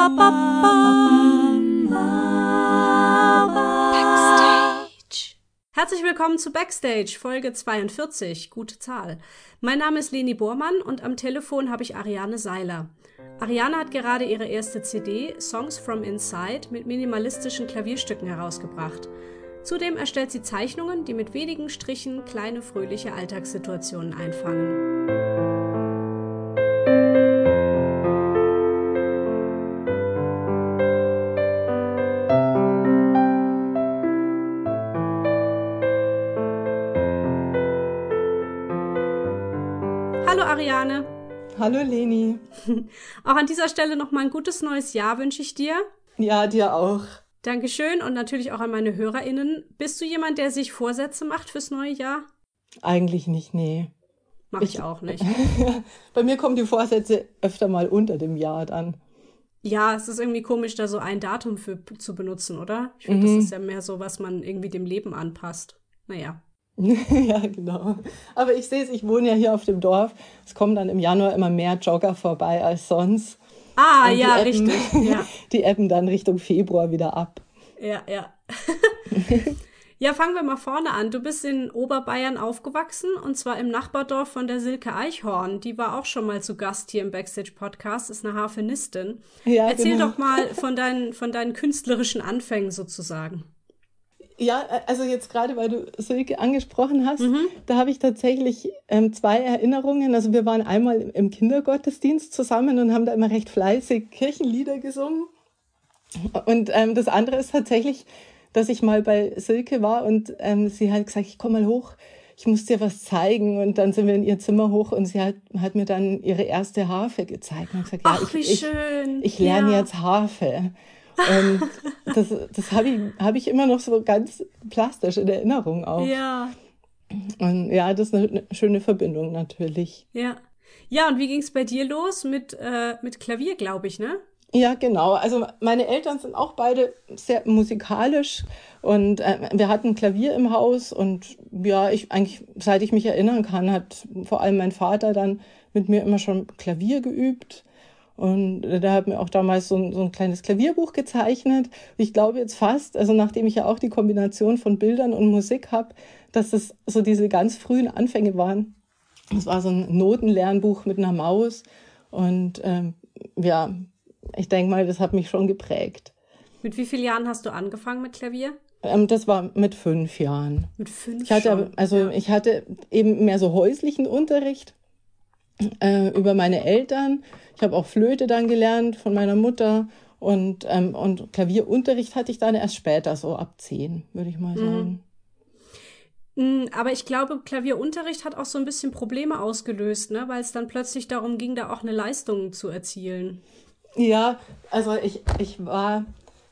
Backstage. Herzlich willkommen zu Backstage, Folge 42, gute Zahl. Mein Name ist Leni Bormann und am Telefon habe ich Ariane Seiler. Ariane hat gerade ihre erste CD, Songs from Inside, mit minimalistischen Klavierstücken herausgebracht. Zudem erstellt sie Zeichnungen, die mit wenigen Strichen kleine fröhliche Alltagssituationen einfangen. Hallo Leni. Auch an dieser Stelle nochmal ein gutes neues Jahr wünsche ich dir. Ja, dir auch. Dankeschön und natürlich auch an meine HörerInnen. Bist du jemand, der sich Vorsätze macht fürs neue Jahr? Eigentlich nicht, nee. Mach ich, ich auch nicht. Bei mir kommen die Vorsätze öfter mal unter dem Jahr dann. Ja, es ist irgendwie komisch, da so ein Datum für zu benutzen, oder? Ich finde, mhm. das ist ja mehr so, was man irgendwie dem Leben anpasst. Naja. ja, genau. Aber ich sehe es, ich wohne ja hier auf dem Dorf. Es kommen dann im Januar immer mehr Jogger vorbei als sonst. Ah, ja, ebben, richtig. Ja. Die ebben dann Richtung Februar wieder ab. Ja, ja. ja, fangen wir mal vorne an. Du bist in Oberbayern aufgewachsen und zwar im Nachbardorf von der Silke Eichhorn. Die war auch schon mal zu Gast hier im Backstage-Podcast, ist eine Harfenistin. Ja, Erzähl genau. doch mal von deinen, von deinen künstlerischen Anfängen sozusagen. Ja, also jetzt gerade, weil du Silke angesprochen hast, mhm. da habe ich tatsächlich ähm, zwei Erinnerungen. Also wir waren einmal im Kindergottesdienst zusammen und haben da immer recht fleißig Kirchenlieder gesungen. Und ähm, das andere ist tatsächlich, dass ich mal bei Silke war und ähm, sie hat gesagt, ich komm mal hoch, ich muss dir was zeigen. Und dann sind wir in ihr Zimmer hoch und sie hat, hat mir dann ihre erste Harfe gezeigt. Und gesagt, Ach, ja, ich, wie schön. Ich, ich lerne ja. jetzt Harfe. Und das, das habe ich, hab ich immer noch so ganz plastisch in Erinnerung auch. Ja. Und ja, das ist eine, schöne Verbindung natürlich. Ja. Ja, und wie ging es bei dir los mit, äh, mit Klavier, glaube ich, ne? Ja, genau. Also meine Eltern sind auch beide sehr musikalisch und äh, wir hatten Klavier im Haus und ja, ich eigentlich, seit ich mich erinnern kann, hat vor allem mein Vater dann mit mir immer schon Klavier geübt. Und da hat mir auch damals so ein, so ein kleines Klavierbuch gezeichnet. Ich glaube jetzt fast, also nachdem ich ja auch die Kombination von Bildern und Musik habe, dass das so diese ganz frühen Anfänge waren. Es war so ein Notenlernbuch mit einer Maus. Und ähm, ja, ich denke mal, das hat mich schon geprägt. Mit wie vielen Jahren hast du angefangen mit Klavier? Ähm, das war mit fünf Jahren. Mit fünf schon? Also ja. ich hatte eben mehr so häuslichen Unterricht äh, über meine Eltern. Ich habe auch Flöte dann gelernt von meiner Mutter und, ähm, und Klavierunterricht hatte ich dann erst später, so ab zehn, würde ich mal mhm. sagen. Mhm. Aber ich glaube, Klavierunterricht hat auch so ein bisschen Probleme ausgelöst, ne? weil es dann plötzlich darum ging, da auch eine Leistung zu erzielen. Ja, also ich, ich war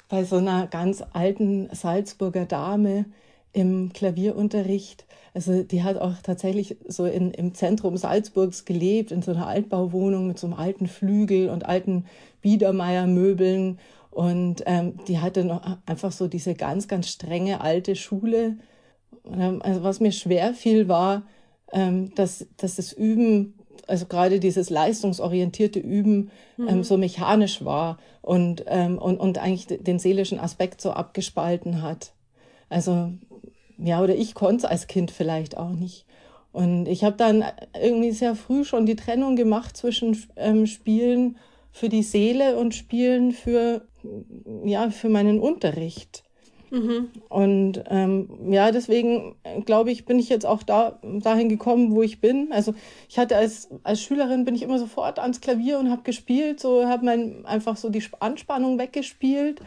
bei so einer ganz alten Salzburger Dame im Klavierunterricht also die hat auch tatsächlich so in, im Zentrum Salzburgs gelebt, in so einer Altbauwohnung mit so einem alten Flügel und alten Biedermeier-Möbeln. Und ähm, die hatte noch einfach so diese ganz, ganz strenge alte Schule. Ähm, also was mir schwer fiel, war, ähm, dass, dass das Üben, also gerade dieses leistungsorientierte Üben, ähm, mhm. ähm, so mechanisch war und, ähm, und, und eigentlich den seelischen Aspekt so abgespalten hat. Also ja, oder ich konnte es als Kind vielleicht auch nicht. Und ich habe dann irgendwie sehr früh schon die Trennung gemacht zwischen ähm, Spielen für die Seele und Spielen für, ja, für meinen Unterricht. Mhm. Und ähm, ja, deswegen äh, glaube ich, bin ich jetzt auch da dahin gekommen, wo ich bin. Also ich hatte als, als Schülerin bin ich immer sofort ans Klavier und habe gespielt, so habe mein einfach so die Anspannung weggespielt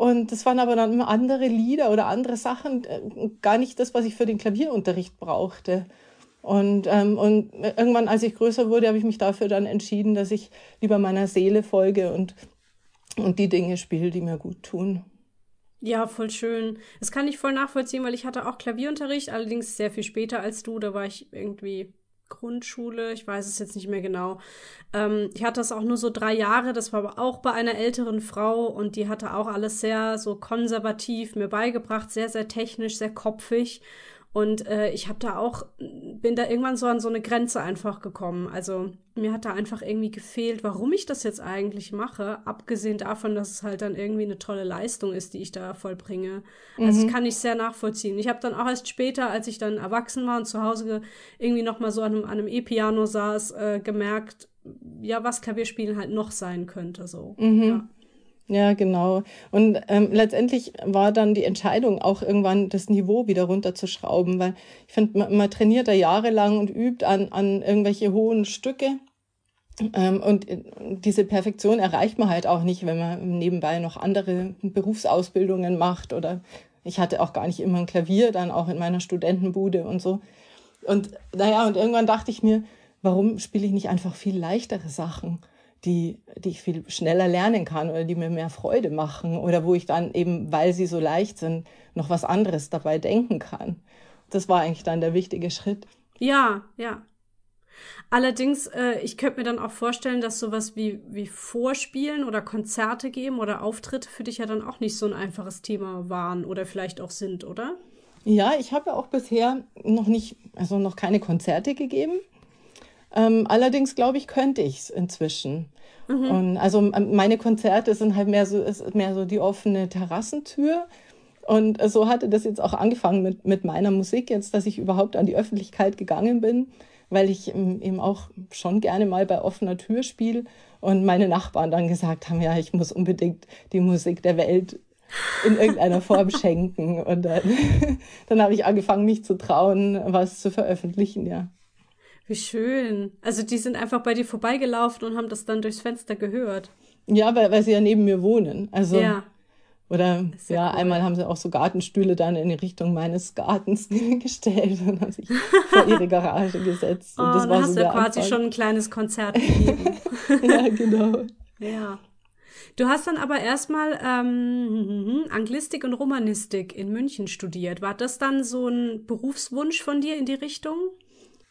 und das waren aber dann immer andere Lieder oder andere Sachen, äh, gar nicht das, was ich für den Klavierunterricht brauchte. Und, ähm, und irgendwann, als ich größer wurde, habe ich mich dafür dann entschieden, dass ich lieber meiner Seele folge und, und die Dinge spiele, die mir gut tun. Ja, voll schön. Das kann ich voll nachvollziehen, weil ich hatte auch Klavierunterricht, allerdings sehr viel später als du. Da war ich irgendwie Grundschule, ich weiß es jetzt nicht mehr genau. Ähm, ich hatte das auch nur so drei Jahre, das war aber auch bei einer älteren Frau und die hatte auch alles sehr so konservativ mir beigebracht, sehr, sehr technisch, sehr kopfig. Und äh, ich habe da auch bin da irgendwann so an so eine Grenze einfach gekommen. Also mir hat da einfach irgendwie gefehlt, warum ich das jetzt eigentlich mache, abgesehen davon, dass es halt dann irgendwie eine tolle Leistung ist, die ich da vollbringe. Also mhm. das kann ich sehr nachvollziehen. Ich habe dann auch erst später, als ich dann erwachsen war und zu Hause irgendwie noch mal so an einem, E-Piano saß, äh, gemerkt, ja, was Klavierspielen halt noch sein könnte. So. Mhm. Ja. Ja, genau. Und ähm, letztendlich war dann die Entscheidung auch irgendwann das Niveau wieder runterzuschrauben, weil ich finde, man, man trainiert da jahrelang und übt an, an irgendwelche hohen Stücke. Ähm, und äh, diese Perfektion erreicht man halt auch nicht, wenn man nebenbei noch andere Berufsausbildungen macht oder ich hatte auch gar nicht immer ein Klavier, dann auch in meiner Studentenbude und so. Und naja, und irgendwann dachte ich mir, warum spiele ich nicht einfach viel leichtere Sachen? Die, die ich viel schneller lernen kann oder die mir mehr Freude machen oder wo ich dann eben, weil sie so leicht sind, noch was anderes dabei denken kann. Das war eigentlich dann der wichtige Schritt. Ja, ja. Allerdings, äh, ich könnte mir dann auch vorstellen, dass sowas wie, wie Vorspielen oder Konzerte geben oder Auftritte für dich ja dann auch nicht so ein einfaches Thema waren oder vielleicht auch sind, oder? Ja, ich habe ja auch bisher noch nicht, also noch keine Konzerte gegeben. Ähm, allerdings glaube ich, könnte ich es inzwischen. Mhm. Und also meine Konzerte sind halt mehr so, ist mehr so die offene Terrassentür. Und so hatte das jetzt auch angefangen mit, mit meiner Musik jetzt, dass ich überhaupt an die Öffentlichkeit gegangen bin, weil ich ähm, eben auch schon gerne mal bei offener Tür spiele und meine Nachbarn dann gesagt haben, ja, ich muss unbedingt die Musik der Welt in irgendeiner Form schenken. Und dann, dann habe ich angefangen, mich zu trauen, was zu veröffentlichen, ja. Wie schön. Also die sind einfach bei dir vorbeigelaufen und haben das dann durchs Fenster gehört. Ja, weil, weil sie ja neben mir wohnen. Also ja. Oder ja, cool. einmal haben sie auch so Gartenstühle dann in die Richtung meines Gartens gestellt und haben sich vor ihre Garage gesetzt. Und oh, das war hast so du quasi Anfang. schon ein kleines Konzert gegeben. ja, genau. Ja. Du hast dann aber erstmal ähm, Anglistik und Romanistik in München studiert. War das dann so ein Berufswunsch von dir in die Richtung?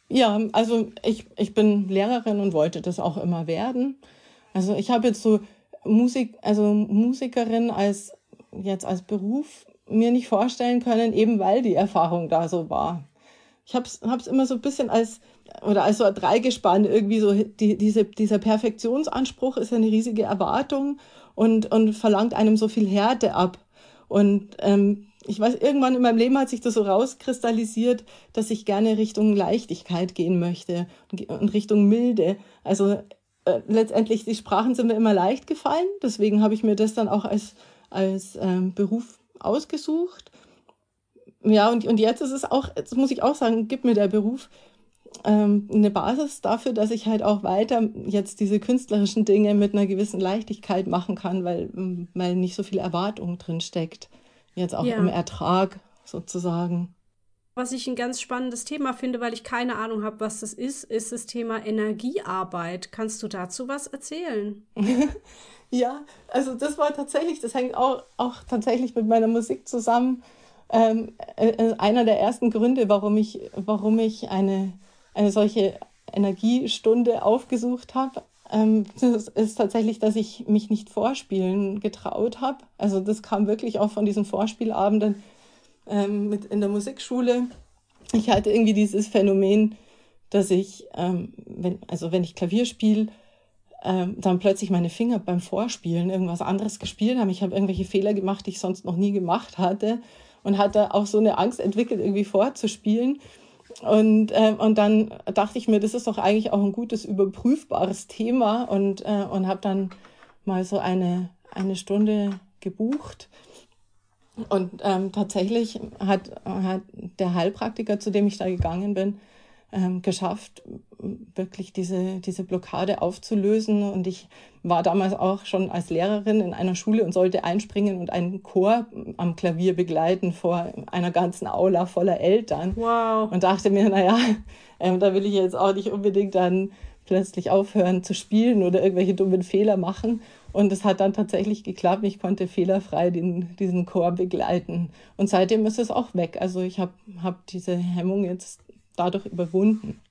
Ja, also ich, ich bin Lehrerin und wollte das auch immer werden. Also ich habe jetzt so Musik, also Musikerin als jetzt als Beruf mir nicht vorstellen können, eben weil die Erfahrung da so war. Ich habe es immer so ein bisschen als oder als so ein Dreigespann irgendwie so die, diese, dieser Perfektionsanspruch ist eine riesige Erwartung und, und verlangt einem so viel Härte ab. Und ähm, ich weiß, irgendwann in meinem Leben hat sich das so rauskristallisiert, dass ich gerne Richtung Leichtigkeit gehen möchte und Richtung Milde. Also äh, letztendlich, die Sprachen sind mir immer leicht gefallen. Deswegen habe ich mir das dann auch als, als ähm, Beruf ausgesucht. Ja, und, und jetzt ist es auch, jetzt muss ich auch sagen, gibt mir der Beruf ähm, eine Basis dafür, dass ich halt auch weiter jetzt diese künstlerischen Dinge mit einer gewissen Leichtigkeit machen kann, weil, weil nicht so viel Erwartung drin steckt jetzt auch ja. im Ertrag sozusagen. Was ich ein ganz spannendes Thema finde, weil ich keine Ahnung habe, was das ist, ist das Thema Energiearbeit. Kannst du dazu was erzählen? ja, also das war tatsächlich, das hängt auch, auch tatsächlich mit meiner Musik zusammen. Ähm, äh, äh einer der ersten Gründe, warum ich, warum ich eine, eine solche Energiestunde aufgesucht habe. Ähm, das ist tatsächlich, dass ich mich nicht vorspielen getraut habe. Also das kam wirklich auch von diesen Vorspielabenden ähm, mit in der Musikschule. Ich hatte irgendwie dieses Phänomen, dass ich, ähm, wenn, also wenn ich Klavier spiele, ähm, dann plötzlich meine Finger beim Vorspielen irgendwas anderes gespielt haben. Ich habe irgendwelche Fehler gemacht, die ich sonst noch nie gemacht hatte und hatte auch so eine Angst entwickelt, irgendwie vorzuspielen. Und, äh, und dann dachte ich mir, das ist doch eigentlich auch ein gutes, überprüfbares Thema und, äh, und habe dann mal so eine, eine Stunde gebucht. Und ähm, tatsächlich hat, hat der Heilpraktiker, zu dem ich da gegangen bin, ähm, geschafft, wirklich diese, diese Blockade aufzulösen. Und ich war damals auch schon als Lehrerin in einer Schule und sollte einspringen und einen Chor am Klavier begleiten vor einer ganzen Aula voller Eltern. Wow. Und dachte mir, naja, ähm, da will ich jetzt auch nicht unbedingt dann plötzlich aufhören zu spielen oder irgendwelche dummen Fehler machen. Und es hat dann tatsächlich geklappt. Ich konnte fehlerfrei den, diesen Chor begleiten. Und seitdem ist es auch weg. Also ich habe hab diese Hemmung jetzt dadurch überwunden.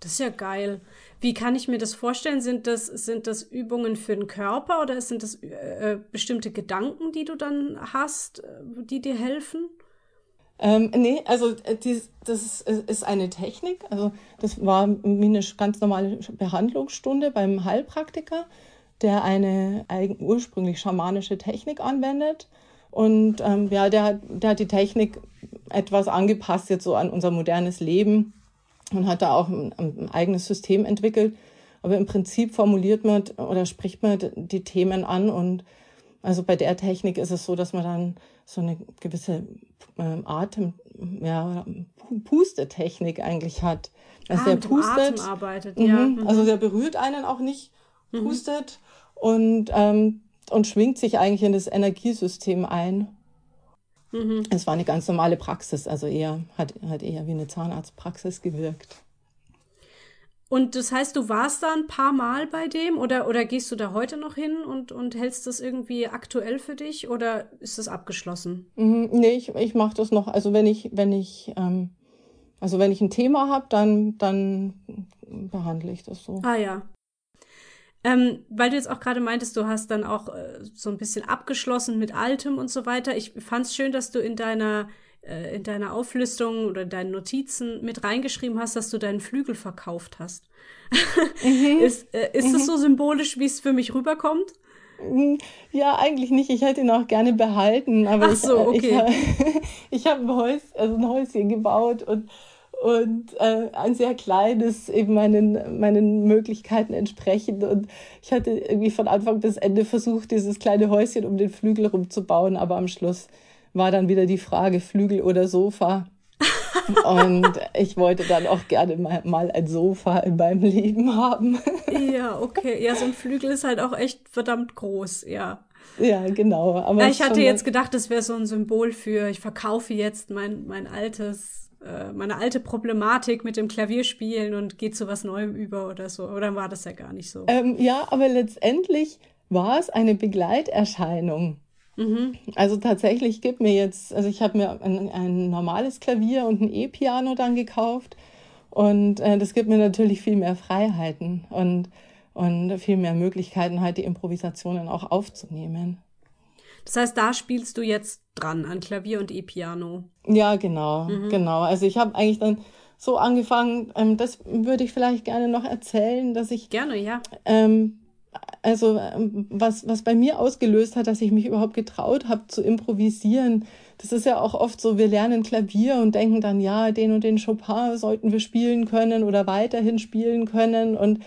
Das ist ja geil. Wie kann ich mir das vorstellen? Sind das, sind das Übungen für den Körper oder sind das äh, bestimmte Gedanken, die du dann hast, äh, die dir helfen? Ähm, nee, also äh, die, das ist eine Technik. Also das war eine ganz normale Behandlungsstunde beim Heilpraktiker, der eine ursprünglich schamanische Technik anwendet. Und ähm, ja, der, der hat die Technik etwas angepasst jetzt so an unser modernes Leben und hat da auch ein, ein eigenes System entwickelt. Aber im Prinzip formuliert man oder spricht man die Themen an und also bei der Technik ist es so, dass man dann so eine gewisse ähm, Atem, ja, Pustetechnik eigentlich hat. Also ah, der pustet. Arbeitet, ja. Mhm. Also der berührt einen auch nicht, mhm. pustet mhm. und, ähm, und schwingt sich eigentlich in das Energiesystem ein. Mhm. Es war eine ganz normale Praxis, also eher, hat, hat eher wie eine Zahnarztpraxis gewirkt. Und das heißt, du warst da ein paar Mal bei dem oder, oder gehst du da heute noch hin und, und hältst das irgendwie aktuell für dich oder ist das abgeschlossen? Mhm, nee, ich, ich mache das noch. Also wenn ich, wenn ich, ähm, also wenn ich ein Thema habe, dann, dann behandle ich das so. Ah ja. Ähm, weil du jetzt auch gerade meintest, du hast dann auch äh, so ein bisschen abgeschlossen mit Altem und so weiter. Ich fand es schön, dass du in deiner äh, in deiner Auflistung oder deinen Notizen mit reingeschrieben hast, dass du deinen Flügel verkauft hast. Mhm. ist äh, ist mhm. das so symbolisch, wie es für mich rüberkommt? Mhm. Ja, eigentlich nicht. Ich hätte ihn auch gerne behalten. Aber Ach so, okay. Ich, ich habe ein, Häus, also ein Häuschen gebaut und, und äh, ein sehr kleines, eben meinen, meinen Möglichkeiten entsprechend. Und ich hatte irgendwie von Anfang bis Ende versucht, dieses kleine Häuschen um den Flügel rumzubauen, aber am Schluss war dann wieder die Frage Flügel oder Sofa. Und ich wollte dann auch gerne mal, mal ein Sofa in meinem Leben haben. Ja, okay. Ja, so ein Flügel ist halt auch echt verdammt groß, ja. Ja, genau. Aber ich hatte jetzt gedacht, das wäre so ein Symbol für, ich verkaufe jetzt mein, mein altes, äh, meine alte Problematik mit dem Klavierspielen und gehe zu was Neuem über oder so. Oder war das ja gar nicht so? Ähm, ja, aber letztendlich war es eine Begleiterscheinung. Mhm. Also tatsächlich gibt mir jetzt, also ich habe mir ein, ein, normales Klavier und ein E-Piano dann gekauft und äh, das gibt mir natürlich viel mehr Freiheiten und, und viel mehr Möglichkeiten, halt die Improvisationen auch aufzunehmen. Das heißt, da spielst du jetzt dran an Klavier und E-Piano. Ja, genau, mhm. genau. Also ich habe eigentlich dann so angefangen, ähm, das würde ich vielleicht gerne noch erzählen, dass ich gerne, ja. Ähm, also ähm, was, was bei mir ausgelöst hat, dass ich mich überhaupt getraut habe zu improvisieren. Das ist ja auch oft so, wir lernen Klavier und denken dann, ja, den und den Chopin sollten wir spielen können oder weiterhin spielen können und,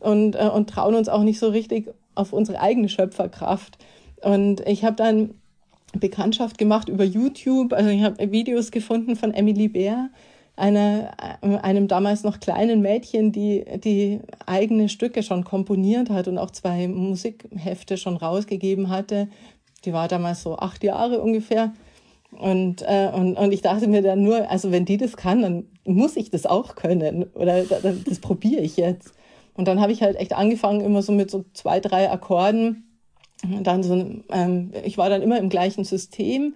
und, äh, und trauen uns auch nicht so richtig auf unsere eigene Schöpferkraft. Und ich habe dann Bekanntschaft gemacht über YouTube, also ich habe Videos gefunden von Emily Bär, einer, äh, einem damals noch kleinen Mädchen, die, die eigene Stücke schon komponiert hat und auch zwei Musikhefte schon rausgegeben hatte. Die war damals so acht Jahre ungefähr. Und, äh, und, und ich dachte mir dann nur, also wenn die das kann, dann muss ich das auch können. Oder das, das probiere ich jetzt. Und dann habe ich halt echt angefangen, immer so mit so zwei, drei Akkorden. Dann so, ähm, ich war dann immer im gleichen System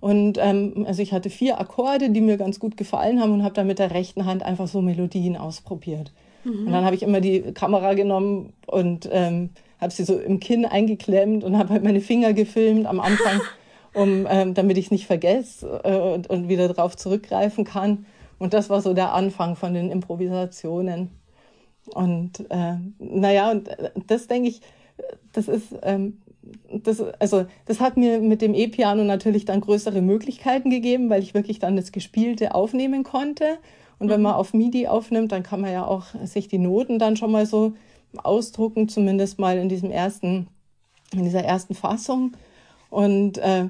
und ähm, also ich hatte vier Akkorde, die mir ganz gut gefallen haben und habe dann mit der rechten Hand einfach so Melodien ausprobiert. Mhm. Und dann habe ich immer die Kamera genommen und ähm, habe sie so im Kinn eingeklemmt und habe halt meine Finger gefilmt am Anfang, um, ähm, damit ich es nicht vergesse äh, und, und wieder drauf zurückgreifen kann. Und das war so der Anfang von den Improvisationen. Und äh, naja, und äh, das denke ich, das ist ähm, das, also, das hat mir mit dem E-Piano natürlich dann größere Möglichkeiten gegeben, weil ich wirklich dann das Gespielte aufnehmen konnte. Und wenn man mhm. auf MIDI aufnimmt, dann kann man ja auch sich die Noten dann schon mal so ausdrucken, zumindest mal in diesem ersten, in dieser ersten Fassung. Und äh,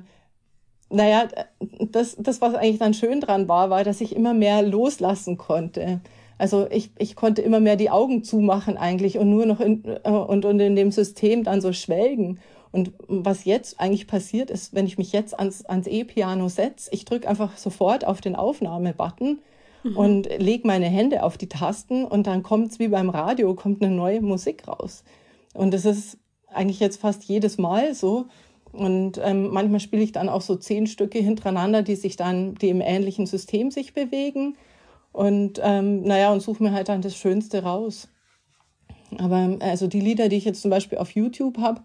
naja, das, das, was eigentlich dann schön dran war, war, dass ich immer mehr loslassen konnte. Also ich, ich konnte immer mehr die Augen zumachen eigentlich und nur noch in, äh, und, und in dem System dann so schwelgen. Und was jetzt eigentlich passiert ist, wenn ich mich jetzt ans, ans E-Piano setze, ich drücke einfach sofort auf den Aufnahmebutton mhm. und lege meine Hände auf die Tasten und dann kommt es wie beim Radio, kommt eine neue Musik raus. Und das ist eigentlich jetzt fast jedes Mal so. Und ähm, manchmal spiele ich dann auch so zehn Stücke hintereinander, die sich dann, die im ähnlichen System sich bewegen. Und ähm, naja, und suche mir halt dann das Schönste raus. Aber also die Lieder, die ich jetzt zum Beispiel auf YouTube habe,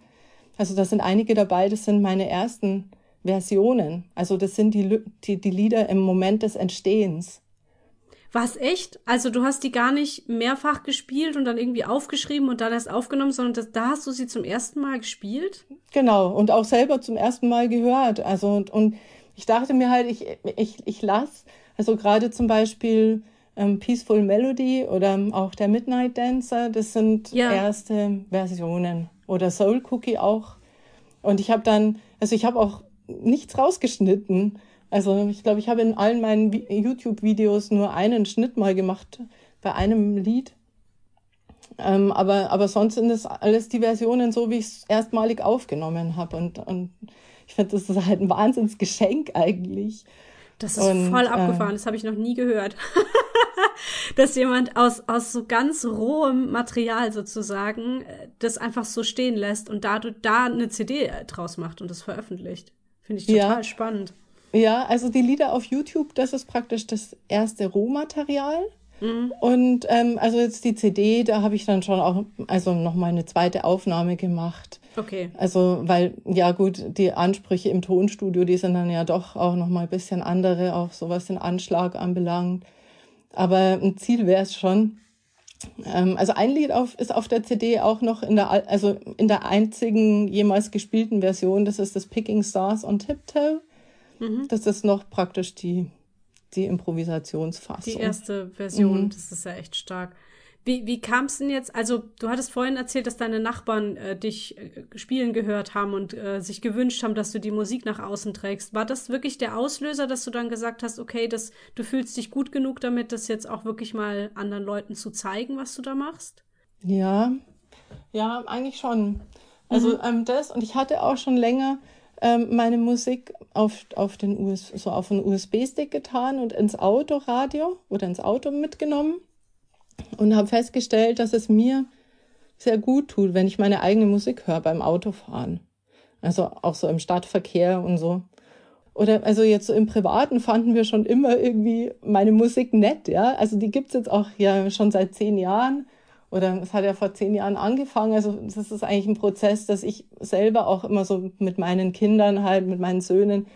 also da sind einige dabei, das sind meine ersten Versionen. Also das sind die, die, die Lieder im Moment des Entstehens. Was echt? Also du hast die gar nicht mehrfach gespielt und dann irgendwie aufgeschrieben und dann erst aufgenommen, sondern das, da hast du sie zum ersten Mal gespielt? Genau, und auch selber zum ersten Mal gehört. Also und, und ich dachte mir halt, ich, ich, ich lasse, also gerade zum Beispiel ähm, Peaceful Melody oder auch der Midnight Dancer, das sind ja. erste Versionen. Oder Soul Cookie auch. Und ich habe dann, also ich habe auch nichts rausgeschnitten. Also ich glaube, ich habe in allen meinen YouTube-Videos nur einen Schnitt mal gemacht bei einem Lied. Ähm, aber, aber sonst sind das alles die Versionen so, wie ich es erstmalig aufgenommen habe. Und, und ich finde, das ist halt ein Wahnsinnsgeschenk eigentlich. Das ist und, voll abgefahren, äh, das habe ich noch nie gehört. Dass jemand aus, aus so ganz rohem Material sozusagen äh, das einfach so stehen lässt und dadurch da eine CD draus macht und das veröffentlicht. Finde ich total ja. spannend. Ja, also die Lieder auf YouTube, das ist praktisch das erste Rohmaterial. Mhm. Und ähm, also jetzt die CD, da habe ich dann schon auch also noch mal eine zweite Aufnahme gemacht. Okay. Also weil ja gut, die Ansprüche im Tonstudio, die sind dann ja doch auch noch mal ein bisschen andere, auch so was den Anschlag anbelangt. Aber ein Ziel wäre es schon. Ähm, also ein Lied auf, ist auf der CD auch noch in der also in der einzigen jemals gespielten Version. Das ist das Picking Stars on Tiptoe. Mhm. Das ist noch praktisch die, die Improvisationsfassung. Die erste Version, mhm. das ist ja echt stark. Wie, wie kam es denn jetzt? Also, du hattest vorhin erzählt, dass deine Nachbarn äh, dich äh, spielen gehört haben und äh, sich gewünscht haben, dass du die Musik nach außen trägst. War das wirklich der Auslöser, dass du dann gesagt hast, okay, das, du fühlst dich gut genug damit, das jetzt auch wirklich mal anderen Leuten zu zeigen, was du da machst? Ja, ja, eigentlich schon. Also mhm. ähm, das, und ich hatte auch schon länger ähm, meine Musik auf, auf den US, so auf einen USB-Stick getan und ins Autoradio oder ins Auto mitgenommen und habe festgestellt, dass es mir sehr gut tut, wenn ich meine eigene Musik höre beim Autofahren. Also auch so im Stadtverkehr und so. Oder also jetzt so im Privaten fanden wir schon immer irgendwie meine Musik nett, ja. Also die gibt's jetzt auch ja schon seit zehn Jahren oder es hat ja vor zehn Jahren angefangen. Also das ist eigentlich ein Prozess, dass ich selber auch immer so mit meinen Kindern halt, mit meinen Söhnen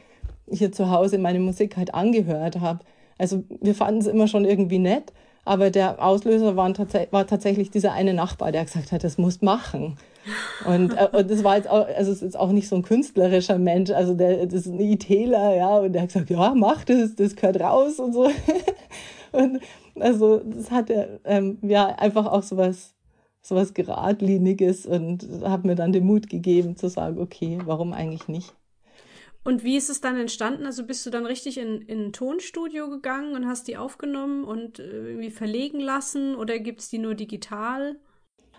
hier zu Hause meine Musik halt angehört habe. Also wir fanden es immer schon irgendwie nett, aber der Auslöser war, war tatsächlich dieser eine Nachbar, der gesagt hat, das muss machen. Und, äh, und das war jetzt auch, also es ist auch nicht so ein künstlerischer Mensch, also der, das ist ein ITler, ja, und der hat gesagt, ja, mach das, das gehört raus und so. und also das hat er ähm, ja einfach auch so was, so was geradliniges und hat mir dann den Mut gegeben zu sagen, okay, warum eigentlich nicht? Und wie ist es dann entstanden? Also bist du dann richtig in, in ein Tonstudio gegangen und hast die aufgenommen und äh, irgendwie verlegen lassen oder gibt es die nur digital?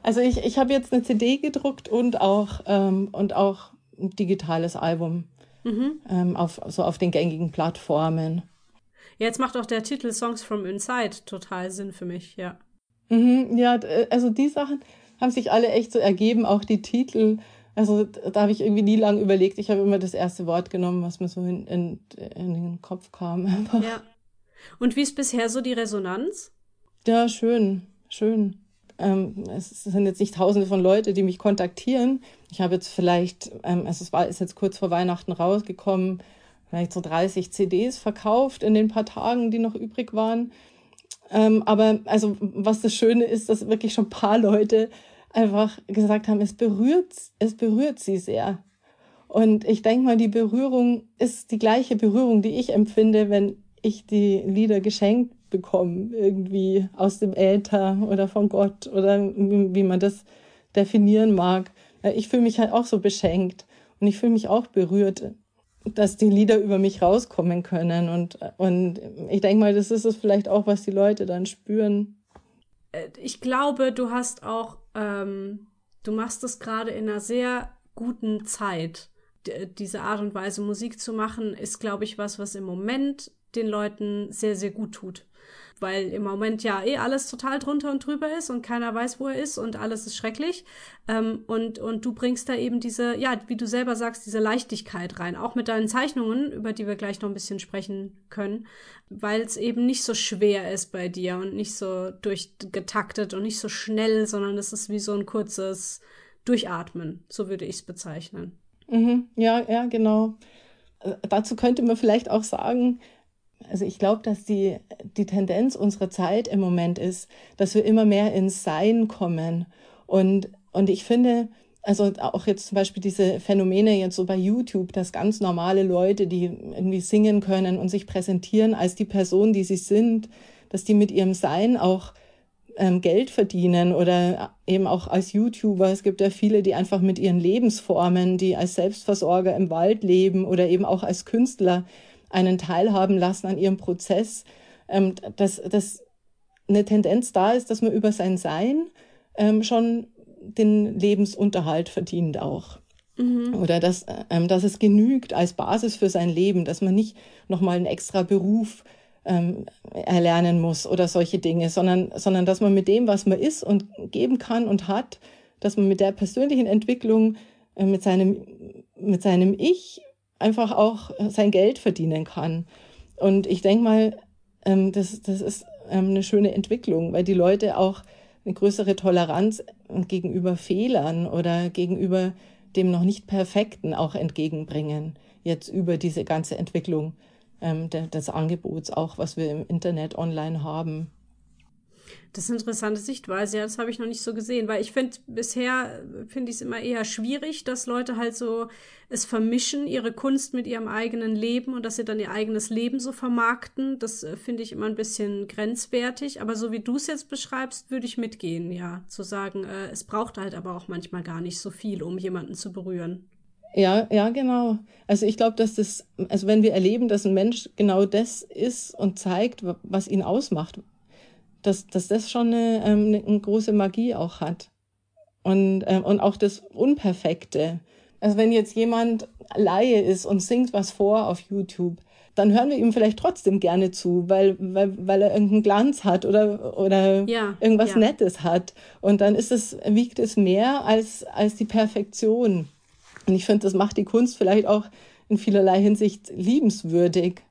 Also ich, ich habe jetzt eine CD gedruckt und auch, ähm, und auch ein digitales Album mhm. ähm, auf, so auf den gängigen Plattformen. Jetzt macht auch der Titel Songs from Inside total Sinn für mich, ja. Mhm, ja, äh, also die Sachen haben sich alle echt so ergeben, auch die Titel. Also da habe ich irgendwie nie lange überlegt. Ich habe immer das erste Wort genommen, was mir so in, in, in den Kopf kam. Einfach. Ja. Und wie ist bisher so die Resonanz? Ja, schön, schön. Ähm, es sind jetzt nicht tausende von Leuten, die mich kontaktieren. Ich habe jetzt vielleicht, ähm, also es war, ist jetzt kurz vor Weihnachten rausgekommen, vielleicht so 30 CDs verkauft in den paar Tagen, die noch übrig waren. Ähm, aber also was das Schöne ist, dass wirklich schon ein paar Leute einfach gesagt haben, es berührt, es berührt sie sehr. Und ich denke mal, die Berührung ist die gleiche Berührung, die ich empfinde, wenn ich die Lieder geschenkt bekomme, irgendwie aus dem Äther oder von Gott oder wie man das definieren mag. Ich fühle mich halt auch so beschenkt und ich fühle mich auch berührt dass die Lieder über mich rauskommen können. Und, und ich denke mal, das ist es vielleicht auch, was die Leute dann spüren. Äh, ich glaube, du hast auch, ähm, du machst es gerade in einer sehr guten Zeit. D diese Art und Weise Musik zu machen, ist, glaube ich, was, was im Moment den Leuten sehr, sehr gut tut weil im Moment ja eh alles total drunter und drüber ist und keiner weiß, wo er ist und alles ist schrecklich. Ähm, und, und du bringst da eben diese, ja, wie du selber sagst, diese Leichtigkeit rein, auch mit deinen Zeichnungen, über die wir gleich noch ein bisschen sprechen können, weil es eben nicht so schwer ist bei dir und nicht so durchgetaktet und nicht so schnell, sondern es ist wie so ein kurzes Durchatmen, so würde ich es bezeichnen. Mhm, ja, ja, genau. äh, dazu könnte man vielleicht auch sagen, also ich glaube, dass die, die Tendenz unserer Zeit im Moment ist, dass wir immer mehr ins Sein kommen. Und, und ich finde, also auch jetzt zum Beispiel diese Phänomene jetzt so bei YouTube, dass ganz normale Leute, die irgendwie singen können und sich präsentieren als die Person, die sie sind, dass die mit ihrem Sein auch ähm, Geld verdienen oder eben auch als YouTuber. Es gibt ja viele, die einfach mit ihren Lebensformen, die als Selbstversorger im Wald leben oder eben auch als Künstler einen teilhaben lassen an ihrem Prozess, ähm, dass, dass eine Tendenz da ist, dass man über sein Sein ähm, schon den Lebensunterhalt verdient auch. Mhm. Oder dass, ähm, dass es genügt als Basis für sein Leben, dass man nicht nochmal einen extra Beruf ähm, erlernen muss oder solche Dinge, sondern, sondern dass man mit dem, was man ist und geben kann und hat, dass man mit der persönlichen Entwicklung, äh, mit, seinem, mit seinem Ich einfach auch sein Geld verdienen kann. Und ich denke mal, ähm, das, das ist ähm, eine schöne Entwicklung, weil die Leute auch eine größere Toleranz gegenüber Fehlern oder gegenüber dem noch nicht Perfekten auch entgegenbringen, jetzt über diese ganze Entwicklung ähm, des Angebots, auch was wir im Internet online haben. Das ist eine interessante Sichtweise, ja, das habe ich noch nicht so gesehen, weil ich finde, bisher finde ich es immer eher schwierig, dass Leute halt so es vermischen, ihre Kunst mit ihrem eigenen Leben und dass sie dann ihr eigenes Leben so vermarkten. Das äh, finde ich immer ein bisschen grenzwertig, aber so wie du es jetzt beschreibst, würde ich mitgehen, ja, zu sagen, äh, es braucht halt aber auch manchmal gar nicht so viel, um jemanden zu berühren. Ja, ja, genau. Also ich glaube, dass das, also wenn wir erleben, dass ein Mensch genau das ist und zeigt, was ihn ausmacht, dass, dass das schon eine, ähm, eine, eine große Magie auch hat. Und, ähm, und auch das Unperfekte. Also wenn jetzt jemand Laie ist und singt was vor auf YouTube, dann hören wir ihm vielleicht trotzdem gerne zu, weil, weil, weil er irgendeinen Glanz hat oder, oder ja, irgendwas ja. Nettes hat. Und dann ist es, wiegt es mehr als, als die Perfektion. Und ich finde, das macht die Kunst vielleicht auch in vielerlei Hinsicht liebenswürdig.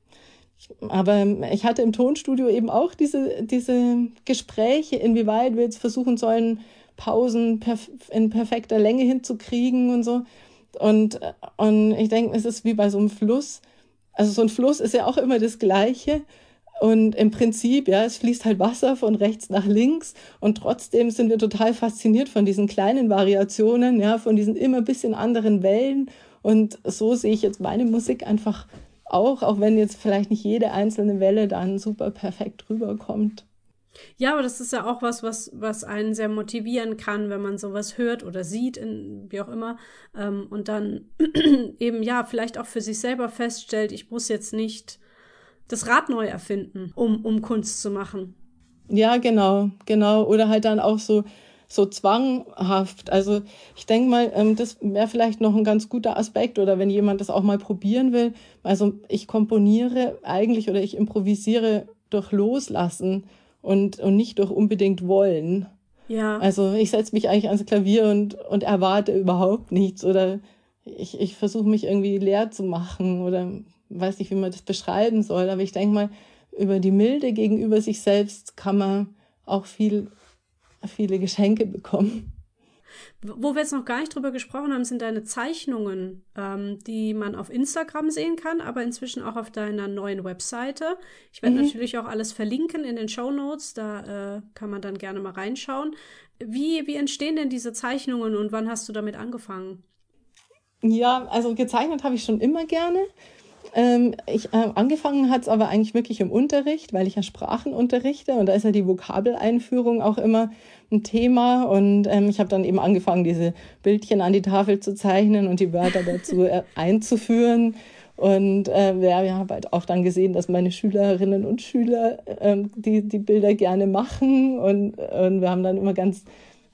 Aber ich hatte im Tonstudio eben auch diese, diese Gespräche, inwieweit wir jetzt versuchen sollen, Pausen perf in perfekter Länge hinzukriegen und so. Und, und ich denke, es ist wie bei so einem Fluss. Also so ein Fluss ist ja auch immer das Gleiche. Und im Prinzip, ja, es fließt halt Wasser von rechts nach links und trotzdem sind wir total fasziniert von diesen kleinen Variationen, ja, von diesen immer bisschen anderen Wellen. Und so sehe ich jetzt meine Musik einfach auch, auch wenn jetzt vielleicht nicht jede einzelne Welle dann super perfekt rüberkommt. Ja, aber das ist ja auch was, was, was einen sehr motivieren kann, wenn man sowas hört oder sieht, in, wie auch immer, ähm, und dann eben ja vielleicht auch für sich selber feststellt, ich muss jetzt nicht das Rad neu erfinden, um, um Kunst zu machen. Ja, genau, genau. Oder halt dann auch so, so zwanghaft. Also ich denke mal, ähm, das wäre vielleicht noch ein ganz guter Aspekt oder wenn jemand das auch mal probieren will. Also ich komponiere eigentlich oder ich improvisiere durch Loslassen und, und nicht durch unbedingt Wollen. Ja. Also ich setze mich eigentlich ans Klavier und, und erwarte überhaupt nichts oder ich, ich versuche mich irgendwie leer zu machen oder weiß nicht, wie man das beschreiben soll. Aber ich denke mal, über die Milde gegenüber sich selbst kann man auch viel viele Geschenke bekommen. Wo wir jetzt noch gar nicht drüber gesprochen haben, sind deine Zeichnungen, ähm, die man auf Instagram sehen kann, aber inzwischen auch auf deiner neuen Webseite. Ich werde mhm. natürlich auch alles verlinken in den Show Notes, da äh, kann man dann gerne mal reinschauen. Wie, wie entstehen denn diese Zeichnungen und wann hast du damit angefangen? Ja, also gezeichnet habe ich schon immer gerne. Ähm, ich, äh, angefangen hat es aber eigentlich wirklich im Unterricht, weil ich ja Sprachen unterrichte und da ist ja die Vokabeleinführung auch immer ein Thema und ähm, ich habe dann eben angefangen, diese Bildchen an die Tafel zu zeichnen und die Wörter dazu äh, einzuführen. Und äh, ja, wir haben halt auch dann gesehen, dass meine Schülerinnen und Schüler äh, die, die Bilder gerne machen und, und wir haben dann immer ganz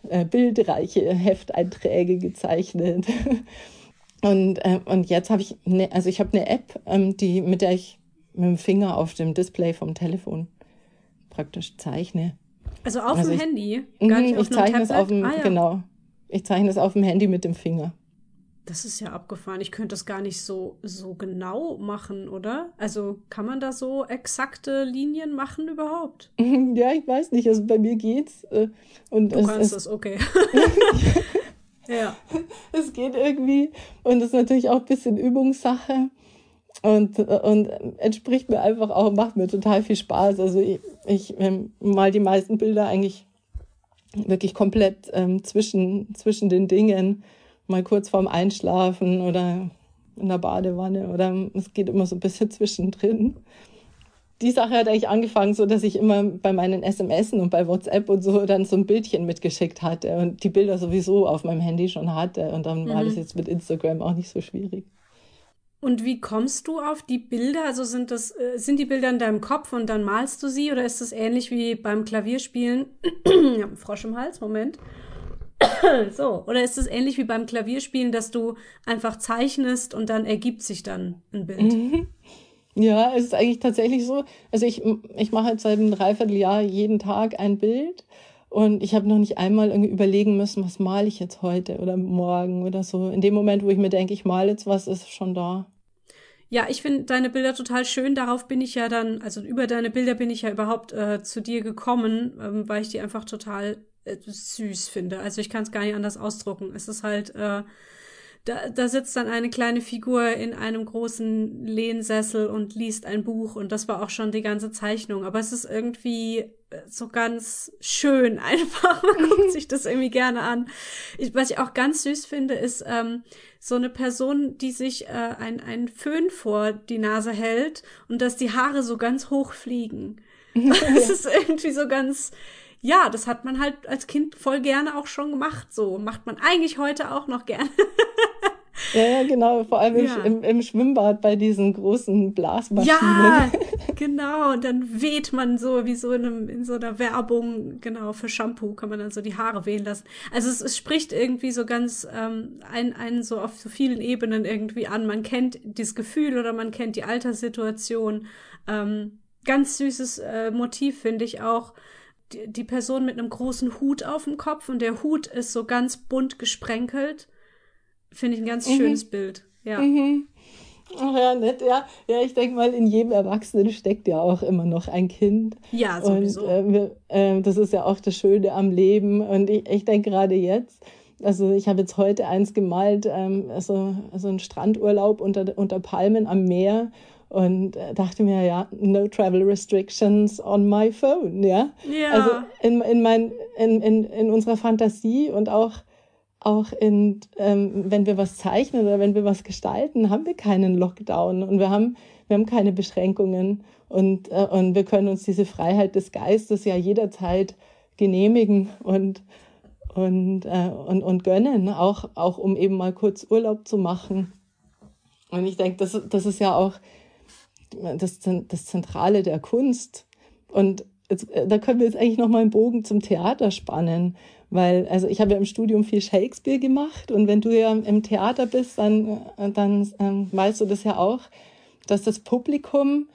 äh, bildreiche Hefteinträge gezeichnet. Und, äh, und jetzt habe ich, ne, also ich habe eine App, ähm, die, mit der ich mit dem Finger auf dem Display vom Telefon praktisch zeichne. Also auf also dem ich, Handy? Gar nicht ich zeichne es auf dem, ah, ja. genau. Ich zeichne es auf dem Handy mit dem Finger. Das ist ja abgefahren. Ich könnte das gar nicht so, so genau machen, oder? Also kann man da so exakte Linien machen überhaupt? Ja, ich weiß nicht. Also bei mir geht's. Äh, und du es, kannst es, das, okay. Ja. Es geht irgendwie und ist natürlich auch ein bisschen Übungssache. und, und entspricht mir einfach auch, macht mir total viel Spaß. Also ich, ich mal die meisten Bilder eigentlich wirklich komplett ähm, zwischen, zwischen den Dingen, mal kurz vorm Einschlafen oder in der Badewanne oder es geht immer so ein bisschen zwischendrin. Die Sache hat eigentlich angefangen, so dass ich immer bei meinen SMS und bei WhatsApp und so dann so ein Bildchen mitgeschickt hatte und die Bilder sowieso auf meinem Handy schon hatte und dann mhm. war das jetzt mit Instagram auch nicht so schwierig. Und wie kommst du auf die Bilder? Also sind das, äh, sind die Bilder in deinem Kopf und dann malst du sie oder ist das ähnlich wie beim Klavierspielen? ich habe einen Frosch im Hals, Moment. so, oder ist es ähnlich wie beim Klavierspielen, dass du einfach zeichnest und dann ergibt sich dann ein Bild? Ja, es ist eigentlich tatsächlich so. Also ich, ich mache jetzt seit einem Dreivierteljahr jeden Tag ein Bild und ich habe noch nicht einmal irgendwie überlegen müssen, was male ich jetzt heute oder morgen oder so. In dem Moment, wo ich mir denke, ich male jetzt was, ist schon da. Ja, ich finde deine Bilder total schön. Darauf bin ich ja dann, also über deine Bilder bin ich ja überhaupt äh, zu dir gekommen, ähm, weil ich die einfach total äh, süß finde. Also ich kann es gar nicht anders ausdrucken. Es ist halt, äh, da, da sitzt dann eine kleine Figur in einem großen Lehnsessel und liest ein Buch und das war auch schon die ganze Zeichnung. Aber es ist irgendwie so ganz schön einfach. Man guckt sich das irgendwie gerne an. Ich, was ich auch ganz süß finde, ist ähm, so eine Person, die sich äh, ein, ein Föhn vor die Nase hält und dass die Haare so ganz hoch fliegen. Das ist irgendwie so ganz, ja, das hat man halt als Kind voll gerne auch schon gemacht. So macht man eigentlich heute auch noch gerne. Ja, ja, genau. Vor allem ja. im, im, Schwimmbad bei diesen großen Blasmaschinen. Ja, genau. Und dann weht man so wie so in, einem, in so einer Werbung, genau, für Shampoo kann man dann so die Haare wehen lassen. Also es, es spricht irgendwie so ganz ähm, einen, einen so auf so vielen Ebenen irgendwie an. Man kennt dieses Gefühl oder man kennt die Alterssituation. Ähm, ganz süßes äh, Motiv finde ich auch die, die Person mit einem großen Hut auf dem Kopf und der Hut ist so ganz bunt gesprenkelt Finde ich ein ganz mhm. schönes Bild. Ja. Mhm. Ach ja, nett, ja. Ja, ich denke mal, in jedem Erwachsenen steckt ja auch immer noch ein Kind. Ja, sowieso. Und äh, wir, äh, das ist ja auch das Schöne am Leben. Und ich, ich denke gerade jetzt, also ich habe jetzt heute eins gemalt, ähm, also, also ein Strandurlaub unter, unter Palmen am Meer und äh, dachte mir, ja, no travel restrictions on my phone, ja. Ja. Also in, in, mein, in, in, in unserer Fantasie und auch auch in, ähm, wenn wir was zeichnen oder wenn wir was gestalten, haben wir keinen Lockdown und wir haben, wir haben keine Beschränkungen und, äh, und wir können uns diese Freiheit des Geistes ja jederzeit genehmigen und, und, äh, und, und gönnen, auch, auch um eben mal kurz Urlaub zu machen. Und ich denke, das, das ist ja auch das, das Zentrale der Kunst. Und jetzt, äh, da können wir jetzt eigentlich noch mal einen Bogen zum Theater spannen, weil, also ich habe ja im Studium viel Shakespeare gemacht und wenn du ja im Theater bist, dann, äh, dann ähm, weißt du das ja auch, dass das Publikum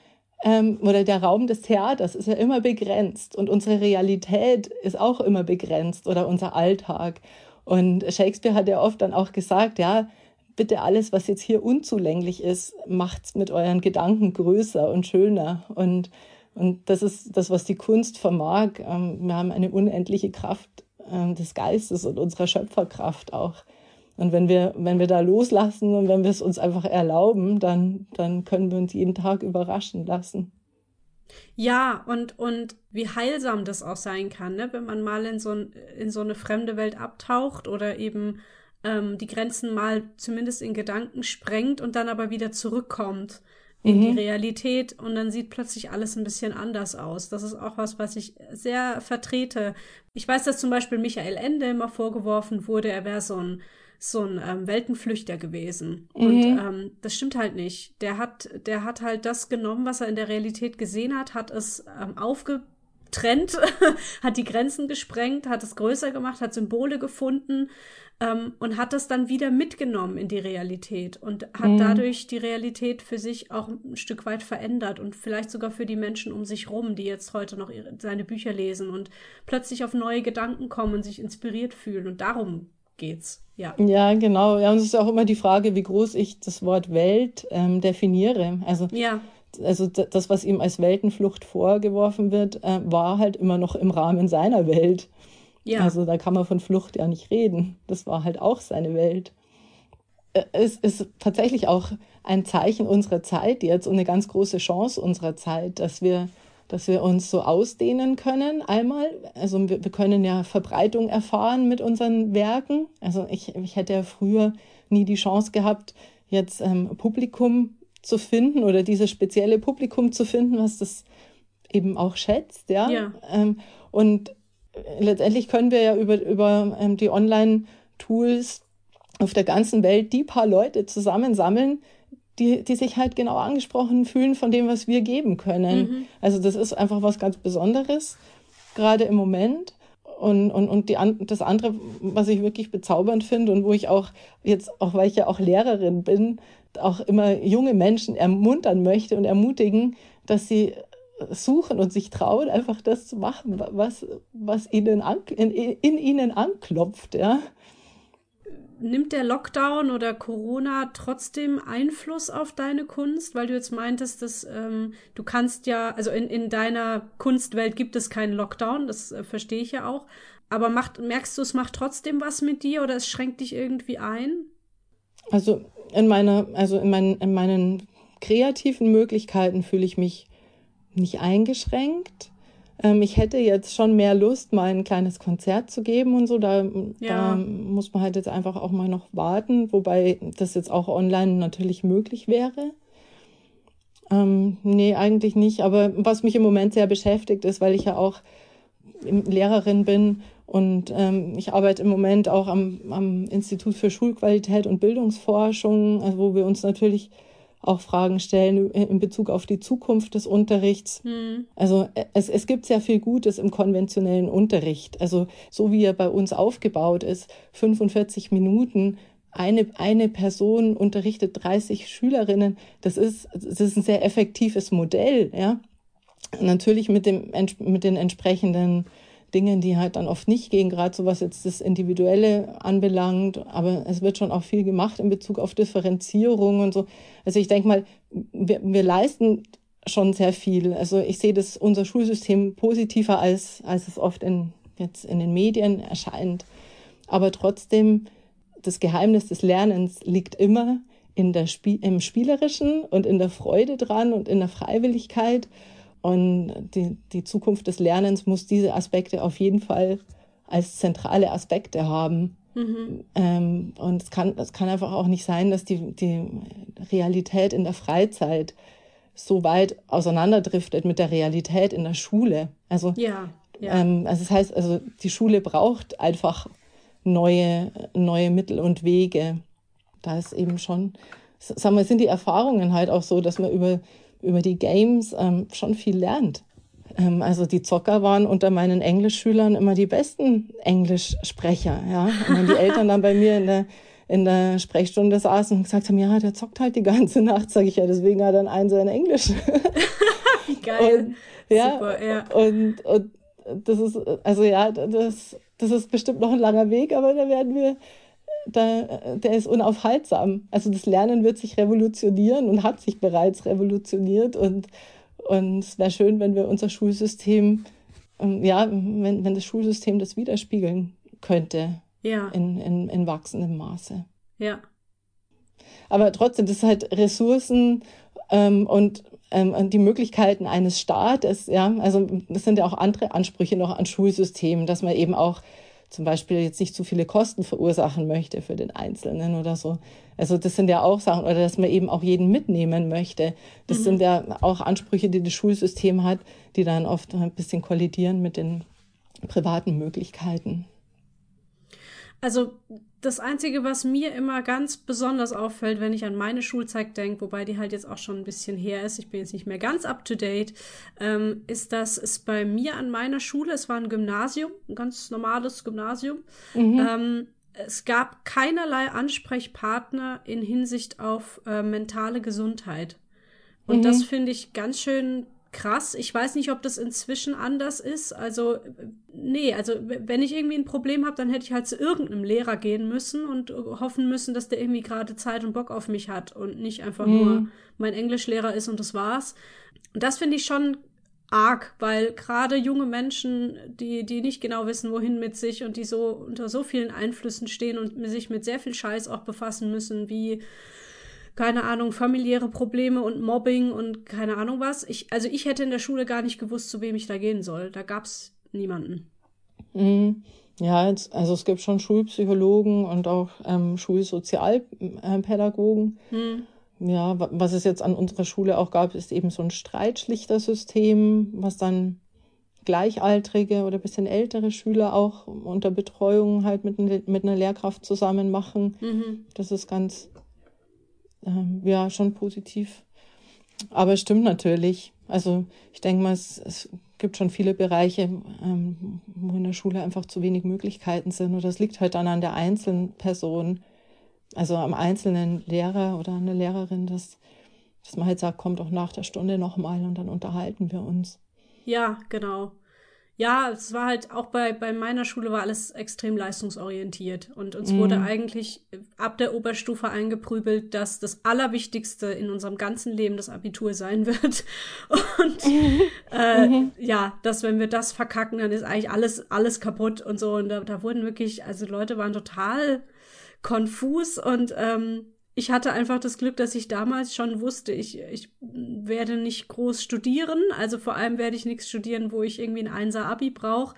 ähm, oder der Raum des Theaters ist ja immer begrenzt und unsere Realität ist auch immer begrenzt oder unser Alltag. Und Shakespeare hat ja oft dann auch gesagt, ja, bitte alles, was jetzt hier unzulänglich ist, macht's mit euren Gedanken größer und schöner. Und, und das ist das, was die Kunst vermag. Ähm, wir haben eine unendliche Kraft äh, des Geistes und unserer Schöpferkraft auch. Und wenn wir, wenn wir da loslassen und wenn wir es uns einfach erlauben, dann, dann können wir uns jeden Tag überraschen lassen. Ja, und, und wie heilsam das auch sein kann, ne? wenn man mal in so, in so eine fremde Welt abtaucht oder eben ähm, die Grenzen mal zumindest in Gedanken sprengt und dann aber wieder zurückkommt in mhm. die Realität und dann sieht plötzlich alles ein bisschen anders aus. Das ist auch was, was ich sehr vertrete. Ich weiß, dass zum Beispiel Michael Ende immer vorgeworfen wurde, er wäre so ein so ein ähm, Weltenflüchter gewesen. Mhm. Und ähm, das stimmt halt nicht. Der hat, der hat halt das genommen, was er in der Realität gesehen hat, hat es ähm, aufgetrennt, hat die Grenzen gesprengt, hat es größer gemacht, hat Symbole gefunden, ähm, und hat das dann wieder mitgenommen in die Realität und hat mhm. dadurch die Realität für sich auch ein Stück weit verändert und vielleicht sogar für die Menschen um sich rum, die jetzt heute noch ihre, seine Bücher lesen und plötzlich auf neue Gedanken kommen und sich inspiriert fühlen. Und darum geht's. Ja. ja, genau. Ja, und es ist auch immer die Frage, wie groß ich das Wort Welt ähm, definiere. Also ja also das, was ihm als Weltenflucht vorgeworfen wird, äh, war halt immer noch im Rahmen seiner Welt. Ja. Also da kann man von Flucht ja nicht reden. Das war halt auch seine Welt. äh, es ist tatsächlich auch ein Zeichen unserer Zeit jetzt und eine ganz große Chance unserer Zeit, dass wir, dass wir uns so ausdehnen können einmal. Also wir, wir können ja Verbreitung erfahren mit unseren Werken. Also ich, ich hätte ja früher nie die Chance gehabt, jetzt ähm, Publikum zu finden oder dieses spezielle Publikum zu finden, was das eben auch schätzt, ja. ja. Ähm, und letztendlich können wir ja über, über ähm, die Online-Tools auf der ganzen Welt die paar Leute zusammensammeln, die, die sich halt genau angesprochen fühlen von dem, was wir geben können. Mhm. Also das ist einfach was ganz Besonderes, gerade im Moment. Und, und, und die, das andere, was ich wirklich bezaubernd finde und wo ich auch jetzt, auch weil ich ja auch Lehrerin bin, auch immer junge Menschen ermuntern möchte und ermutigen, dass sie suchen und sich trauen, einfach das zu machen, was, was ihnen an, in, in ihnen anklopft, ja. Nimmt der Lockdown oder Corona trotzdem Einfluss auf deine Kunst? Weil du jetzt meintest, dass ähm, du kannst ja, also in, in deiner Kunstwelt gibt es keinen Lockdown, das äh, verstehe ich ja auch. Aber macht, merkst du, es macht trotzdem was mit dir oder es schränkt dich irgendwie ein? Also in meiner, also in meinen, in meinen kreativen Möglichkeiten fühle ich mich nicht eingeschränkt. Ähm, ich hätte jetzt schon mehr Lust, mal ein kleines Konzert zu geben und so. Da, ja. da muss man halt jetzt einfach auch mal noch warten, wobei das jetzt auch online natürlich möglich wäre. Ähm, nee, eigentlich nicht. Aber was mich im Moment sehr beschäftigt ist, weil ich ja auch Lehrerin bin und ähm, ich arbeite im Moment auch am, am Institut für Schulqualität und Bildungsforschung, also wo wir uns natürlich auch Fragen stellen in Bezug auf die Zukunft des Unterrichts. Hm. Also es, es gibt sehr viel Gutes im konventionellen Unterricht. Also so wie er bei uns aufgebaut ist, 45 Minuten, eine, eine Person unterrichtet 30 Schülerinnen, das ist, das ist ein sehr effektives Modell, ja. Natürlich mit, dem, mit den entsprechenden Dingen, die halt dann oft nicht gehen, gerade so was jetzt das Individuelle anbelangt. Aber es wird schon auch viel gemacht in Bezug auf Differenzierung und so. Also ich denke mal, wir, wir leisten schon sehr viel. Also ich sehe das unser Schulsystem positiver als, als es oft in, jetzt in den Medien erscheint. Aber trotzdem, das Geheimnis des Lernens liegt immer in der Spie im Spielerischen und in der Freude dran und in der Freiwilligkeit. Und die, die Zukunft des Lernens muss diese Aspekte auf jeden Fall als zentrale Aspekte haben. Mhm. Ähm, und es kann, es kann einfach auch nicht sein, dass die, die Realität in der Freizeit so weit auseinanderdriftet mit der Realität in der Schule. Also, ja, ja. Ähm, also das heißt, also die Schule braucht einfach neue, neue Mittel und Wege. Da ist eben schon, sagen wir, sind die Erfahrungen halt auch so, dass man über über die Games ähm, schon viel lernt. Ähm, also die Zocker waren unter meinen Englischschülern immer die besten Englischsprecher. Ja? Und wenn die Eltern dann bei mir in der, in der Sprechstunde saßen und gesagt haben, ja, der zockt halt die ganze Nacht, sage ich ja, deswegen hat er ein Einser in Englisch. Geil. Und, ja, Super, ja. Und, und das ist, also ja, das, das ist bestimmt noch ein langer Weg, aber da werden wir da, der ist unaufhaltsam. Also das Lernen wird sich revolutionieren und hat sich bereits revolutioniert. Und, und es wäre schön, wenn wir unser Schulsystem, ähm, ja, wenn, wenn das Schulsystem das widerspiegeln könnte. Ja. In, in, in wachsendem Maße. Ja. Aber trotzdem, das ist halt Ressourcen ähm, und ähm, die Möglichkeiten eines Staates, ja, also das sind ja auch andere Ansprüche noch an Schulsystemen, dass man eben auch zum Beispiel jetzt nicht zu viele Kosten verursachen möchte für den Einzelnen oder so. Also das sind ja auch Sachen, oder dass man eben auch jeden mitnehmen möchte. Das mhm. sind ja auch Ansprüche, die das Schulsystem hat, die dann oft ein bisschen kollidieren mit den privaten Möglichkeiten. Also das Einzige, was mir immer ganz besonders auffällt, wenn ich an meine Schulzeit denke, wobei die halt jetzt auch schon ein bisschen her ist, ich bin jetzt nicht mehr ganz up to date, ähm, ist, dass es bei mir an meiner Schule, es war ein Gymnasium, ein ganz normales Gymnasium, mhm. ähm, es gab keinerlei Ansprechpartner in Hinsicht auf äh, mentale Gesundheit. Und mhm. das finde ich ganz schön krass. Ich weiß nicht, ob das inzwischen anders ist. Also, nee, also wenn ich irgendwie ein Problem habe, dann hätte ich halt zu irgendeinem Lehrer gehen müssen und hoffen müssen, dass der irgendwie gerade Zeit und Bock auf mich hat und nicht einfach mhm. nur mein Englischlehrer ist und das war's. Und das finde ich schon arg, weil gerade junge Menschen, die, die nicht genau wissen, wohin mit sich und die so unter so vielen Einflüssen stehen und sich mit sehr viel Scheiß auch befassen müssen, wie keine Ahnung, familiäre Probleme und Mobbing und keine Ahnung was. Ich, also ich hätte in der Schule gar nicht gewusst, zu wem ich da gehen soll. Da gab es niemanden. Mhm. Ja, jetzt, also es gibt schon Schulpsychologen und auch ähm, Schulsozialpädagogen. Mhm. Ja, was es jetzt an unserer Schule auch gab, ist eben so ein Streitschlichtersystem, was dann Gleichaltrige oder bisschen ältere Schüler auch unter Betreuung halt mit, mit einer Lehrkraft zusammen machen. Mhm. Das ist ganz, ähm, ja, schon positiv. Aber es stimmt natürlich. Also ich denke mal, es, es gibt schon viele Bereiche, ähm, wo in der Schule einfach zu wenig Möglichkeiten sind. Und das liegt halt dann an der einzelnen Person, also am einzelnen Lehrer oder an der Lehrerin, dass, dass man halt sagt, kommt auch nach der Stunde nochmal und dann unterhalten wir uns. Ja, genau. Ja, es war halt auch bei, bei meiner Schule war alles extrem leistungsorientiert und uns mm. wurde eigentlich ab der Oberstufe eingeprügelt, dass das Allerwichtigste in unserem ganzen Leben das Abitur sein wird. Und äh, mhm. ja, dass wenn wir das verkacken, dann ist eigentlich alles, alles kaputt und so. Und da, da wurden wirklich, also Leute waren total konfus und ähm, ich hatte einfach das Glück, dass ich damals schon wusste, ich, ich werde nicht groß studieren. Also vor allem werde ich nichts studieren, wo ich irgendwie ein Einser-Abi brauche.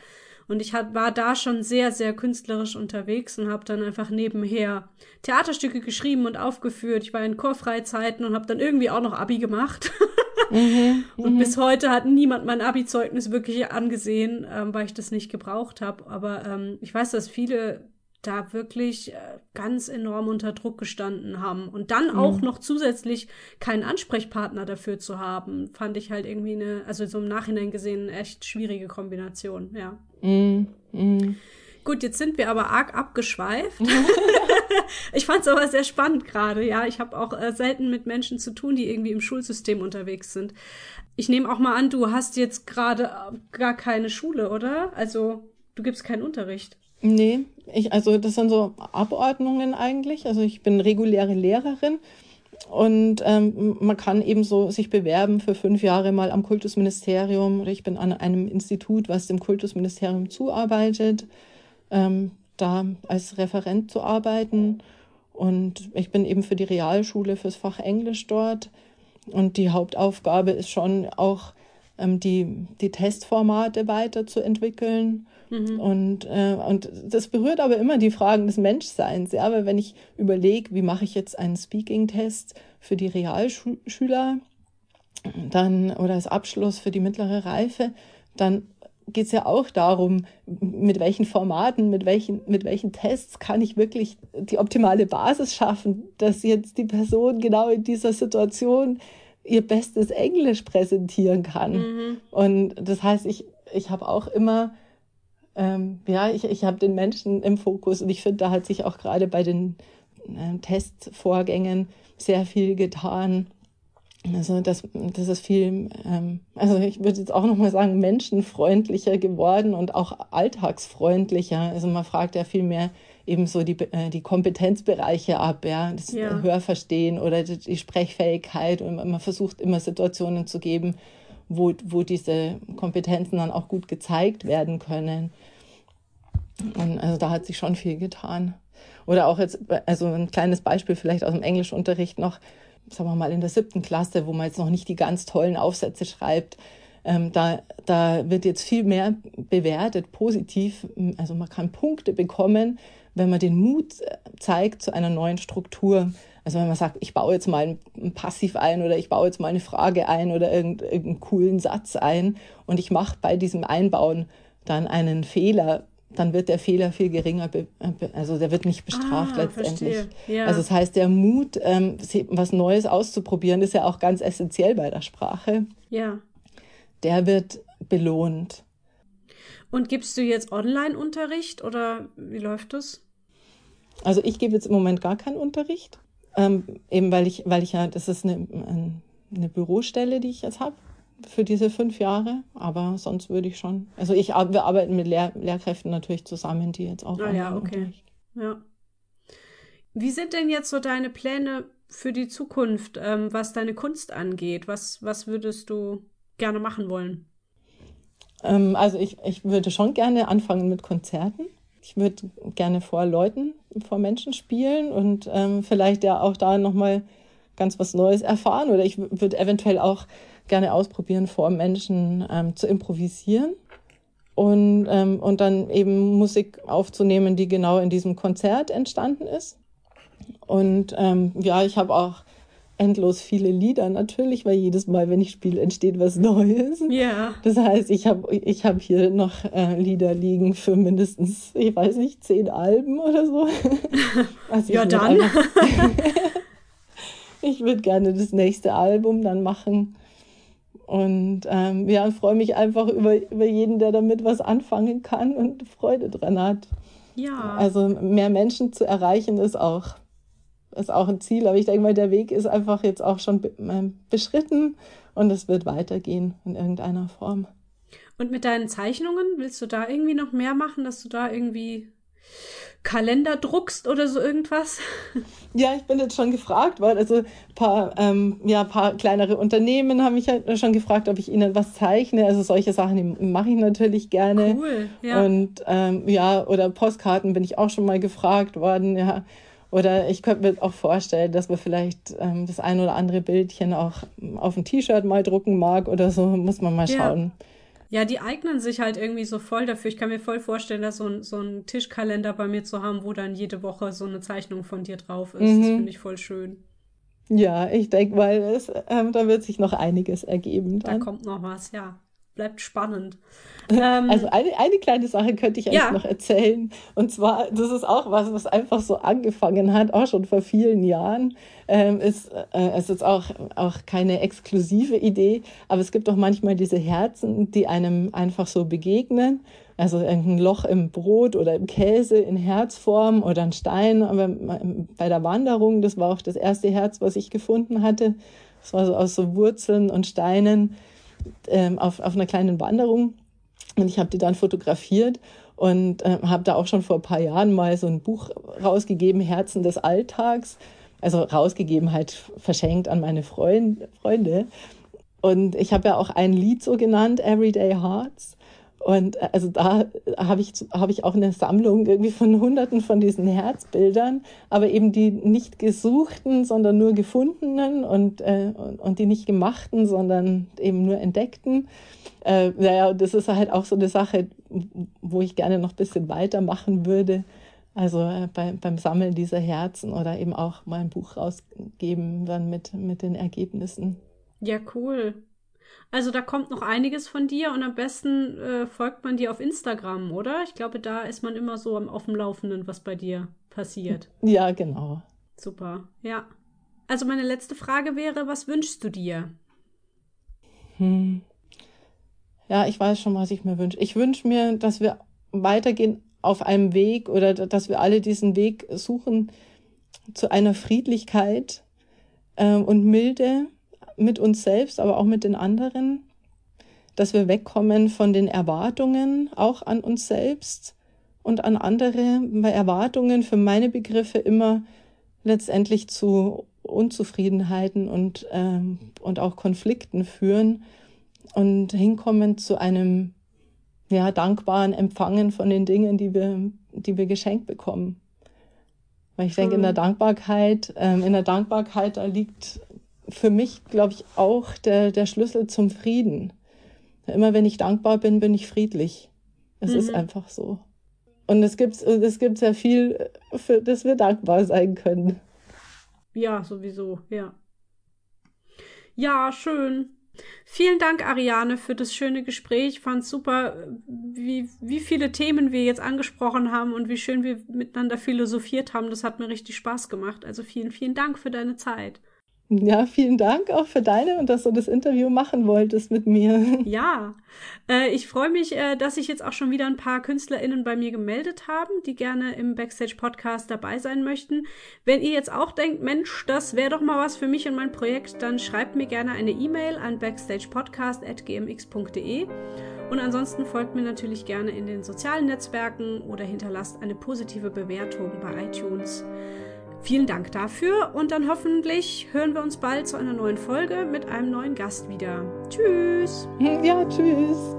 Und ich hat, war da schon sehr, sehr künstlerisch unterwegs und habe dann einfach nebenher Theaterstücke geschrieben und aufgeführt. Ich war in Chorfreizeiten und habe dann irgendwie auch noch Abi gemacht. mhm, und mhm. bis heute hat niemand mein Abi-Zeugnis wirklich angesehen, ähm, weil ich das nicht gebraucht habe. Aber ähm, ich weiß, dass viele da wirklich äh, ganz enorm unter Druck gestanden haben. Und dann mhm. auch noch zusätzlich keinen Ansprechpartner dafür zu haben, fand ich halt irgendwie eine, also so im Nachhinein gesehen, eine echt schwierige Kombination, ja. Mhm. Mhm. Gut, jetzt sind wir aber arg abgeschweift. ich fand es aber sehr spannend gerade, ja. Ich habe auch äh, selten mit Menschen zu tun, die irgendwie im Schulsystem unterwegs sind. Ich nehme auch mal an, du hast jetzt gerade äh, gar keine Schule, oder? Also du gibst keinen Unterricht. Nee, ich, also das sind so Abordnungen eigentlich. Also ich bin reguläre Lehrerin und ähm, man kann eben so sich bewerben für fünf Jahre mal am Kultusministerium oder ich bin an einem Institut, was dem Kultusministerium zuarbeitet, ähm, da als Referent zu arbeiten. Und ich bin eben für die Realschule fürs Fach Englisch dort. Und die Hauptaufgabe ist schon auch, ähm, die, die Testformate weiterzuentwickeln Mhm. Und, äh, und das berührt aber immer die Fragen des Menschseins. Ja, aber wenn ich überlege, wie mache ich jetzt einen Speaking-Test für die Realschüler, dann oder als Abschluss für die mittlere Reife, dann geht es ja auch darum, mit welchen Formaten, mit welchen, mit welchen Tests kann ich wirklich die optimale Basis schaffen, dass jetzt die Person genau in dieser Situation ihr bestes Englisch präsentieren kann. Mhm. Und das heißt, ich, ich habe auch immer ähm, ja, ich, ich habe den Menschen im Fokus und ich finde, da hat sich auch gerade bei den äh, Testvorgängen sehr viel getan. Also das, das ist viel, ähm, also ich würde jetzt auch nochmal sagen, menschenfreundlicher geworden und auch alltagsfreundlicher. Also man fragt ja viel mehr eben so die, äh, die Kompetenzbereiche ab, ja, das ja. Hörverstehen oder die, die Sprechfähigkeit und man versucht immer Situationen zu geben, wo, wo diese Kompetenzen dann auch gut gezeigt werden können. Und also da hat sich schon viel getan. Oder auch jetzt, also ein kleines Beispiel vielleicht aus dem Englischunterricht noch, sagen wir mal in der siebten Klasse, wo man jetzt noch nicht die ganz tollen Aufsätze schreibt. Ähm, da, da wird jetzt viel mehr bewertet, positiv. Also man kann Punkte bekommen, wenn man den Mut zeigt zu einer neuen Struktur. Also wenn man sagt, ich baue jetzt mal ein Passiv ein oder ich baue jetzt mal eine Frage ein oder irgendeinen coolen Satz ein und ich mache bei diesem Einbauen dann einen Fehler, dann wird der Fehler viel geringer, also der wird nicht bestraft ah, letztendlich. Ja. Also das heißt, der Mut, ähm, was Neues auszuprobieren, ist ja auch ganz essentiell bei der Sprache. Ja. Der wird belohnt. Und gibst du jetzt Online-Unterricht oder wie läuft das? Also ich gebe jetzt im Moment gar keinen Unterricht. Ähm, eben weil ich, weil ich ja, das ist eine, eine Bürostelle, die ich jetzt habe für diese fünf Jahre, aber sonst würde ich schon. Also ich wir arbeiten mit Lehr Lehrkräften natürlich zusammen, die jetzt auch. Ah ja, okay. Ja. Wie sind denn jetzt so deine Pläne für die Zukunft, ähm, was deine Kunst angeht? Was, was würdest du gerne machen wollen? Ähm, also ich, ich würde schon gerne anfangen mit Konzerten. Ich würde gerne vor Leuten, vor Menschen spielen und ähm, vielleicht ja auch da nochmal ganz was Neues erfahren. Oder ich würde eventuell auch gerne ausprobieren, vor Menschen ähm, zu improvisieren und, ähm, und dann eben Musik aufzunehmen, die genau in diesem Konzert entstanden ist. Und ähm, ja, ich habe auch endlos viele Lieder natürlich, weil jedes Mal, wenn ich spiele, entsteht was Neues. Ja. Das heißt, ich habe ich hab hier noch äh, Lieder liegen für mindestens, ich weiß nicht, zehn Alben oder so. Also ja, dann. ich würde gerne das nächste Album dann machen. Und ähm, ja, freue mich einfach über, über jeden, der damit was anfangen kann und Freude dran hat. Ja. Also mehr Menschen zu erreichen ist auch ist auch ein Ziel, aber ich denke mal, der Weg ist einfach jetzt auch schon ähm, beschritten und es wird weitergehen in irgendeiner Form. Und mit deinen Zeichnungen, willst du da irgendwie noch mehr machen, dass du da irgendwie Kalender druckst oder so irgendwas? Ja, ich bin jetzt schon gefragt worden. Also ein paar, ähm, ja, paar kleinere Unternehmen haben mich halt schon gefragt, ob ich ihnen was zeichne. Also solche Sachen mache ich natürlich gerne. Cool, ja. Und ähm, ja, oder Postkarten bin ich auch schon mal gefragt worden, ja. Oder ich könnte mir auch vorstellen, dass man vielleicht ähm, das ein oder andere Bildchen auch auf ein T-Shirt mal drucken mag oder so. Muss man mal schauen. Ja. die eignen sich halt irgendwie so voll dafür. Ich kann mir voll vorstellen, dass so ein, so ein Tischkalender bei mir zu haben, wo dann jede Woche so eine Zeichnung von dir drauf ist. Mhm. Das finde ich voll schön. Ja, ich denke mal, ähm, da wird sich noch einiges ergeben. Dann. Da kommt noch was, ja bleibt spannend. Ähm, also eine, eine kleine Sache könnte ich eigentlich ja. noch erzählen. Und zwar, das ist auch was, was einfach so angefangen hat, auch schon vor vielen Jahren. Ähm, ist, äh, es ist auch, auch keine exklusive Idee, aber es gibt auch manchmal diese Herzen, die einem einfach so begegnen. Also ein Loch im Brot oder im Käse in Herzform oder ein Stein. Aber bei der Wanderung, das war auch das erste Herz, was ich gefunden hatte. Das war so aus so Wurzeln und Steinen ähm, auf, auf einer kleinen Wanderung und ich habe die dann fotografiert und äh, habe da auch schon vor ein paar Jahren mal so ein Buch rausgegeben, Herzen des Alltags. Also rausgegeben, halt verschenkt an meine Freund, Freunde. Und ich habe ja auch ein Lied so genannt, Everyday Hearts. Und äh, also da habe ich, hab ich auch eine Sammlung irgendwie von hunderten von diesen Herzbildern, aber eben die nicht gesuchten, sondern nur gefundenen und, äh, und, und die nicht gemachten, sondern eben nur entdeckten. Äh, naja, das ist halt auch so eine Sache, wo ich gerne noch ein bisschen weitermachen würde. Also äh, bei, beim Sammeln dieser Herzen oder eben auch mal ein Buch rausgeben dann mit, mit den Ergebnissen. Ja, cool. Also da kommt noch einiges von dir und am besten äh, folgt man dir auf Instagram, oder? Ich glaube, da ist man immer so auf dem Laufenden, was bei dir passiert. Ja, genau. Super, ja. Also meine letzte Frage wäre, was wünschst du dir? Hm. Ja, ich weiß schon, was ich mir wünsche. Ich wünsche mir, dass wir weitergehen auf einem Weg oder dass wir alle diesen Weg suchen zu einer Friedlichkeit äh, und Milde mit uns selbst, aber auch mit den anderen, dass wir wegkommen von den Erwartungen auch an uns selbst und an andere, weil Erwartungen für meine Begriffe immer letztendlich zu Unzufriedenheiten und, ähm, und auch Konflikten führen und hinkommen zu einem ja, dankbaren Empfangen von den Dingen, die wir, die wir geschenkt bekommen. Weil ich denke, in der Dankbarkeit, ähm, in der Dankbarkeit, da liegt für mich, glaube ich, auch der, der Schlüssel zum Frieden. Immer wenn ich dankbar bin, bin ich friedlich. Es mhm. ist einfach so. Und es gibt, es gibt sehr viel, für das wir dankbar sein können. Ja, sowieso, ja. Ja, schön. Vielen Dank, Ariane, für das schöne Gespräch. Ich fand super, wie, wie viele Themen wir jetzt angesprochen haben und wie schön wir miteinander philosophiert haben. Das hat mir richtig Spaß gemacht. Also vielen, vielen Dank für deine Zeit. Ja, vielen Dank auch für deine und dass du das Interview machen wolltest mit mir. Ja, äh, ich freue mich, äh, dass sich jetzt auch schon wieder ein paar KünstlerInnen bei mir gemeldet haben, die gerne im Backstage-Podcast dabei sein möchten. Wenn ihr jetzt auch denkt, Mensch, das wäre doch mal was für mich und mein Projekt, dann schreibt mir gerne eine E-Mail an backstagepodcast.gmx.de. Und ansonsten folgt mir natürlich gerne in den sozialen Netzwerken oder hinterlasst eine positive Bewertung bei iTunes. Vielen Dank dafür und dann hoffentlich hören wir uns bald zu einer neuen Folge mit einem neuen Gast wieder. Tschüss. Ja, tschüss.